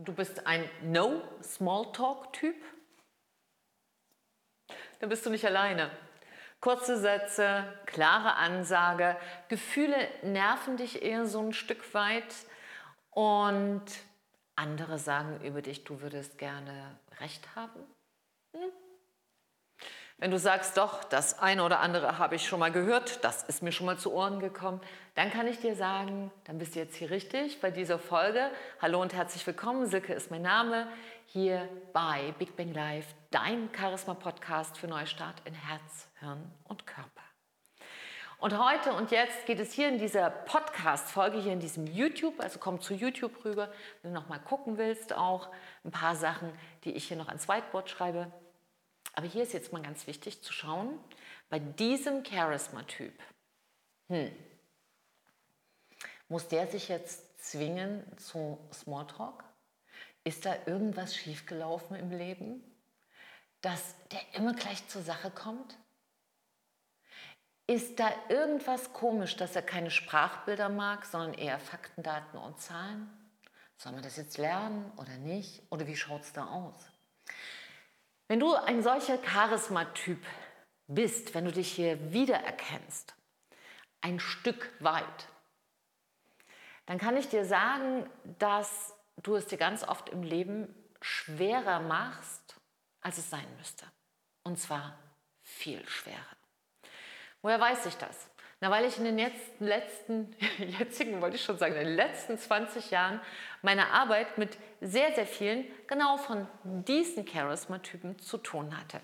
Du bist ein No-Smalltalk-Typ? Dann bist du nicht alleine. Kurze Sätze, klare Ansage, Gefühle nerven dich eher so ein Stück weit und andere sagen über dich, du würdest gerne recht haben. Hm? Wenn du sagst, doch, das eine oder andere habe ich schon mal gehört, das ist mir schon mal zu Ohren gekommen, dann kann ich dir sagen, dann bist du jetzt hier richtig bei dieser Folge. Hallo und herzlich willkommen, Silke ist mein Name, hier bei Big Bang Live, dein Charisma-Podcast für Neustart in Herz, Hirn und Körper. Und heute und jetzt geht es hier in dieser Podcast-Folge, hier in diesem YouTube, also komm zu YouTube rüber, wenn du noch mal gucken willst, auch ein paar Sachen, die ich hier noch ans Whiteboard schreibe aber hier ist jetzt mal ganz wichtig zu schauen, bei diesem Charisma-Typ, hm, muss der sich jetzt zwingen zu Smalltalk? Ist da irgendwas schiefgelaufen im Leben, dass der immer gleich zur Sache kommt? Ist da irgendwas komisch, dass er keine Sprachbilder mag, sondern eher Fakten, Daten und Zahlen? Soll man das jetzt lernen oder nicht? Oder wie schaut es da aus? Wenn du ein solcher Charismatyp bist, wenn du dich hier wiedererkennst, ein Stück weit, dann kann ich dir sagen, dass du es dir ganz oft im Leben schwerer machst, als es sein müsste. Und zwar viel schwerer. Woher weiß ich das? Na, weil ich in den letzten, letzten, jetzigen, wollte ich schon sagen, in den letzten 20 Jahren meine Arbeit mit sehr, sehr vielen genau von diesen Charisma-Typen zu tun hatte.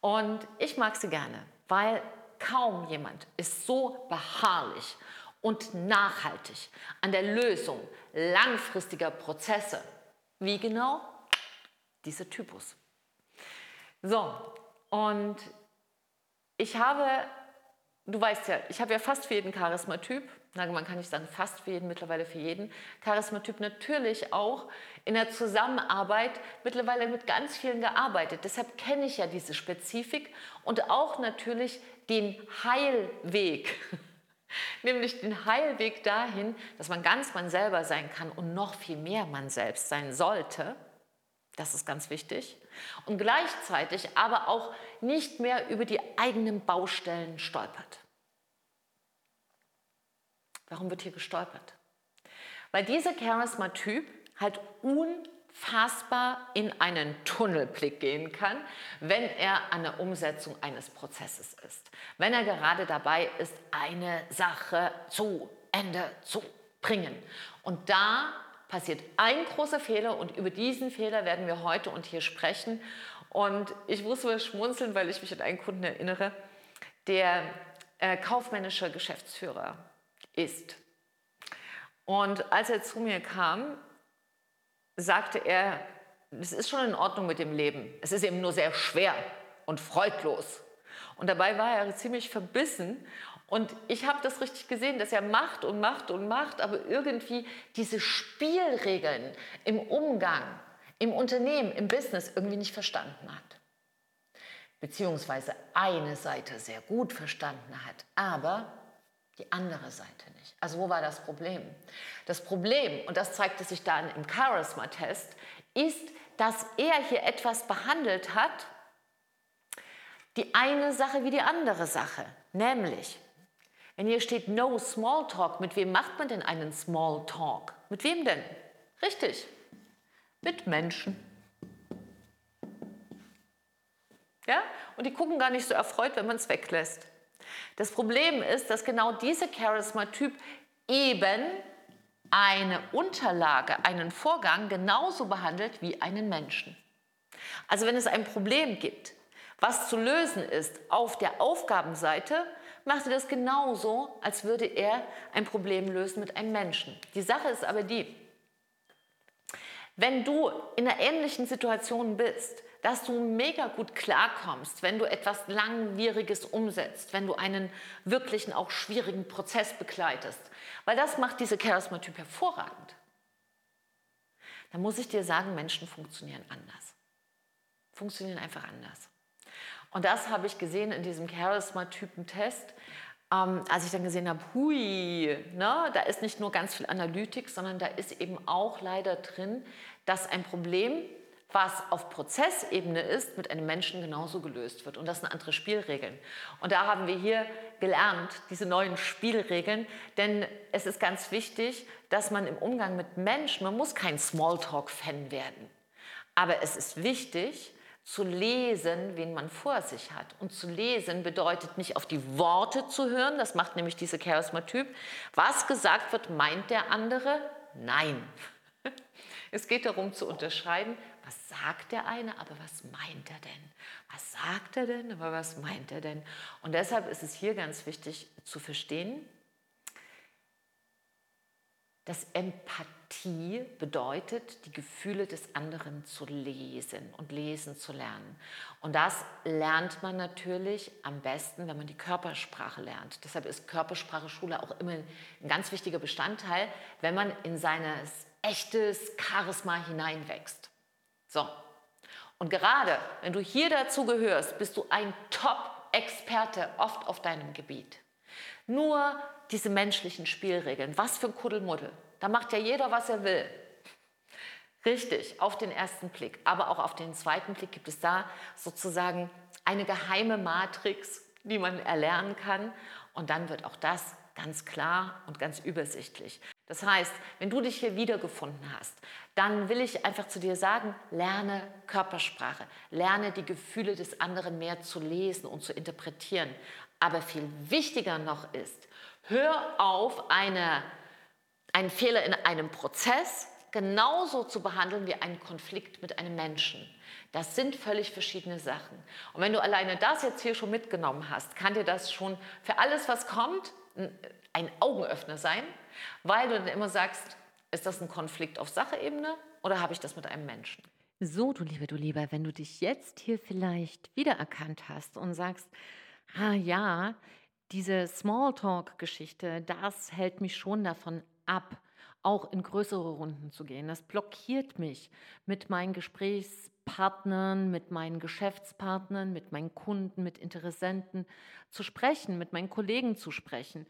Und ich mag sie gerne, weil kaum jemand ist so beharrlich und nachhaltig an der Lösung langfristiger Prozesse wie genau dieser Typus. So, und ich habe du weißt ja, ich habe ja fast für jeden Charismatyp, man kann nicht sagen fast für jeden, mittlerweile für jeden Charismatyp natürlich auch in der Zusammenarbeit mittlerweile mit ganz vielen gearbeitet. Deshalb kenne ich ja diese Spezifik und auch natürlich den Heilweg. Nämlich den Heilweg dahin, dass man ganz man selber sein kann und noch viel mehr man selbst sein sollte. Das ist ganz wichtig. Und gleichzeitig aber auch nicht mehr über die eigenen Baustellen stolpert. Warum wird hier gestolpert? Weil dieser Charisma-Typ halt unfassbar in einen Tunnelblick gehen kann, wenn er an der Umsetzung eines Prozesses ist. Wenn er gerade dabei ist, eine Sache zu Ende zu bringen. Und da passiert ein großer Fehler und über diesen Fehler werden wir heute und hier sprechen. Und ich muss mal schmunzeln, weil ich mich an einen Kunden erinnere, der äh, kaufmännischer Geschäftsführer ist. Und als er zu mir kam, sagte er, es ist schon in Ordnung mit dem Leben. Es ist eben nur sehr schwer und freudlos. Und dabei war er ziemlich verbissen. Und ich habe das richtig gesehen, dass er macht und macht und macht, aber irgendwie diese Spielregeln im Umgang, im Unternehmen, im Business irgendwie nicht verstanden hat. Beziehungsweise eine Seite sehr gut verstanden hat, aber die andere Seite nicht. Also wo war das Problem? Das Problem, und das zeigte sich dann im Charisma-Test, ist, dass er hier etwas behandelt hat, die eine Sache wie die andere Sache. Nämlich, wenn hier steht No Smalltalk, mit wem macht man denn einen Smalltalk? Mit wem denn? Richtig, mit Menschen. Ja? Und die gucken gar nicht so erfreut, wenn man es weglässt. Das Problem ist, dass genau dieser Charisma-Typ eben eine Unterlage, einen Vorgang genauso behandelt wie einen Menschen. Also wenn es ein Problem gibt, was zu lösen ist auf der Aufgabenseite, macht er das genauso, als würde er ein Problem lösen mit einem Menschen. Die Sache ist aber die, wenn du in einer ähnlichen Situation bist, dass du mega gut klarkommst, wenn du etwas Langwieriges umsetzt, wenn du einen wirklichen, auch schwierigen Prozess begleitest. Weil das macht diese Charisma-Typ hervorragend. Dann muss ich dir sagen, Menschen funktionieren anders. Funktionieren einfach anders. Und das habe ich gesehen in diesem Charisma-Typen-Test. ähm, als ich dann gesehen habe, hui, ne, da ist nicht nur ganz viel Analytik, sondern da ist eben auch leider drin, dass ein Problem, was auf Prozessebene ist, mit einem Menschen genauso gelöst wird. Und das sind andere Spielregeln. Und da haben wir hier gelernt, diese neuen Spielregeln. Denn es ist ganz wichtig, dass man im Umgang mit Menschen, man muss kein Smalltalk-Fan werden. Aber es ist wichtig, zu lesen, wen man vor sich hat. Und zu lesen bedeutet nicht auf die Worte zu hören, das macht nämlich diese Charismatyp. Was gesagt wird, meint der andere? Nein. Es geht darum zu unterscheiden, was sagt der eine, aber was meint er denn? Was sagt er denn, aber was meint er denn? Und deshalb ist es hier ganz wichtig zu verstehen, dass Empathie bedeutet, die Gefühle des anderen zu lesen und lesen zu lernen. Und das lernt man natürlich am besten, wenn man die Körpersprache lernt. Deshalb ist Körpersprache Schule auch immer ein ganz wichtiger Bestandteil, wenn man in sein echtes Charisma hineinwächst. So. Und gerade wenn du hier dazu gehörst, bist du ein Top-Experte oft auf deinem Gebiet. Nur diese menschlichen Spielregeln. Was für ein Kuddelmuddel. Da macht ja jeder, was er will. Richtig, auf den ersten Blick. Aber auch auf den zweiten Blick gibt es da sozusagen eine geheime Matrix, die man erlernen kann. Und dann wird auch das ganz klar und ganz übersichtlich. Das heißt, wenn du dich hier wiedergefunden hast, dann will ich einfach zu dir sagen, lerne Körpersprache, lerne die Gefühle des anderen mehr zu lesen und zu interpretieren. Aber viel wichtiger noch ist, hör auf, eine, einen Fehler in einem Prozess genauso zu behandeln wie einen Konflikt mit einem Menschen. Das sind völlig verschiedene Sachen. Und wenn du alleine das jetzt hier schon mitgenommen hast, kann dir das schon für alles, was kommt, ein Augenöffner sein, weil du dann immer sagst, ist das ein Konflikt auf Sacheebene oder habe ich das mit einem Menschen? So, du Liebe, du Lieber, wenn du dich jetzt hier vielleicht wiedererkannt hast und sagst, ah ja, diese Smalltalk-Geschichte, das hält mich schon davon ab, auch in größere Runden zu gehen. Das blockiert mich mit meinen Gesprächspartnern, mit meinen Geschäftspartnern, mit meinen Kunden, mit Interessenten zu sprechen, mit meinen Kollegen zu sprechen.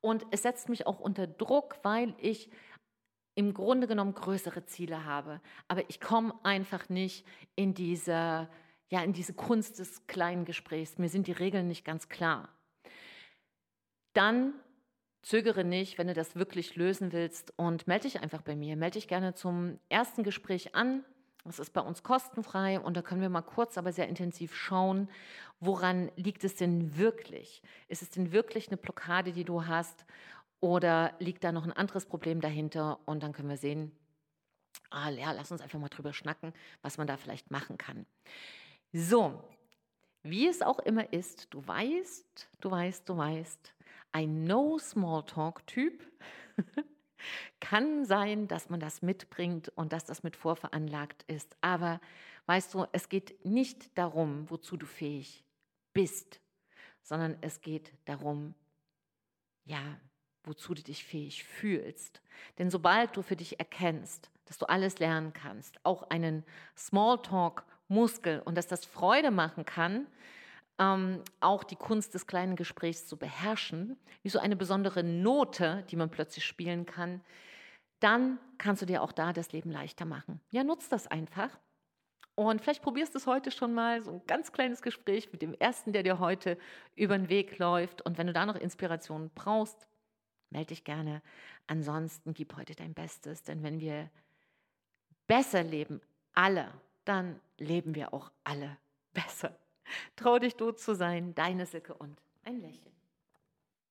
Und es setzt mich auch unter Druck, weil ich im Grunde genommen größere Ziele habe. Aber ich komme einfach nicht in diese, ja, in diese Kunst des kleinen Gesprächs. Mir sind die Regeln nicht ganz klar. Dann zögere nicht, wenn du das wirklich lösen willst und melde dich einfach bei mir. Melde dich gerne zum ersten Gespräch an. Das ist bei uns kostenfrei und da können wir mal kurz, aber sehr intensiv schauen, woran liegt es denn wirklich? Ist es denn wirklich eine Blockade, die du hast oder liegt da noch ein anderes Problem dahinter? Und dann können wir sehen, ah, ja, lass uns einfach mal drüber schnacken, was man da vielleicht machen kann. So, wie es auch immer ist, du weißt, du weißt, du weißt, ein No-Smalltalk-Typ kann sein, dass man das mitbringt und dass das mit vorveranlagt ist. Aber weißt du, es geht nicht darum, wozu du fähig bist, sondern es geht darum, ja, wozu du dich fähig fühlst. Denn sobald du für dich erkennst, dass du alles lernen kannst, auch einen Smalltalk-Muskel und dass das Freude machen kann, ähm, auch die Kunst des kleinen Gesprächs zu beherrschen, wie so eine besondere Note, die man plötzlich spielen kann, dann kannst du dir auch da das Leben leichter machen. Ja, nutz das einfach. Und vielleicht probierst du es heute schon mal, so ein ganz kleines Gespräch mit dem Ersten, der dir heute über den Weg läuft. Und wenn du da noch Inspiration brauchst, melde dich gerne. Ansonsten gib heute dein Bestes, denn wenn wir besser leben, alle, dann leben wir auch alle besser. Trau dich du zu sein, deine Silke und ein Lächeln.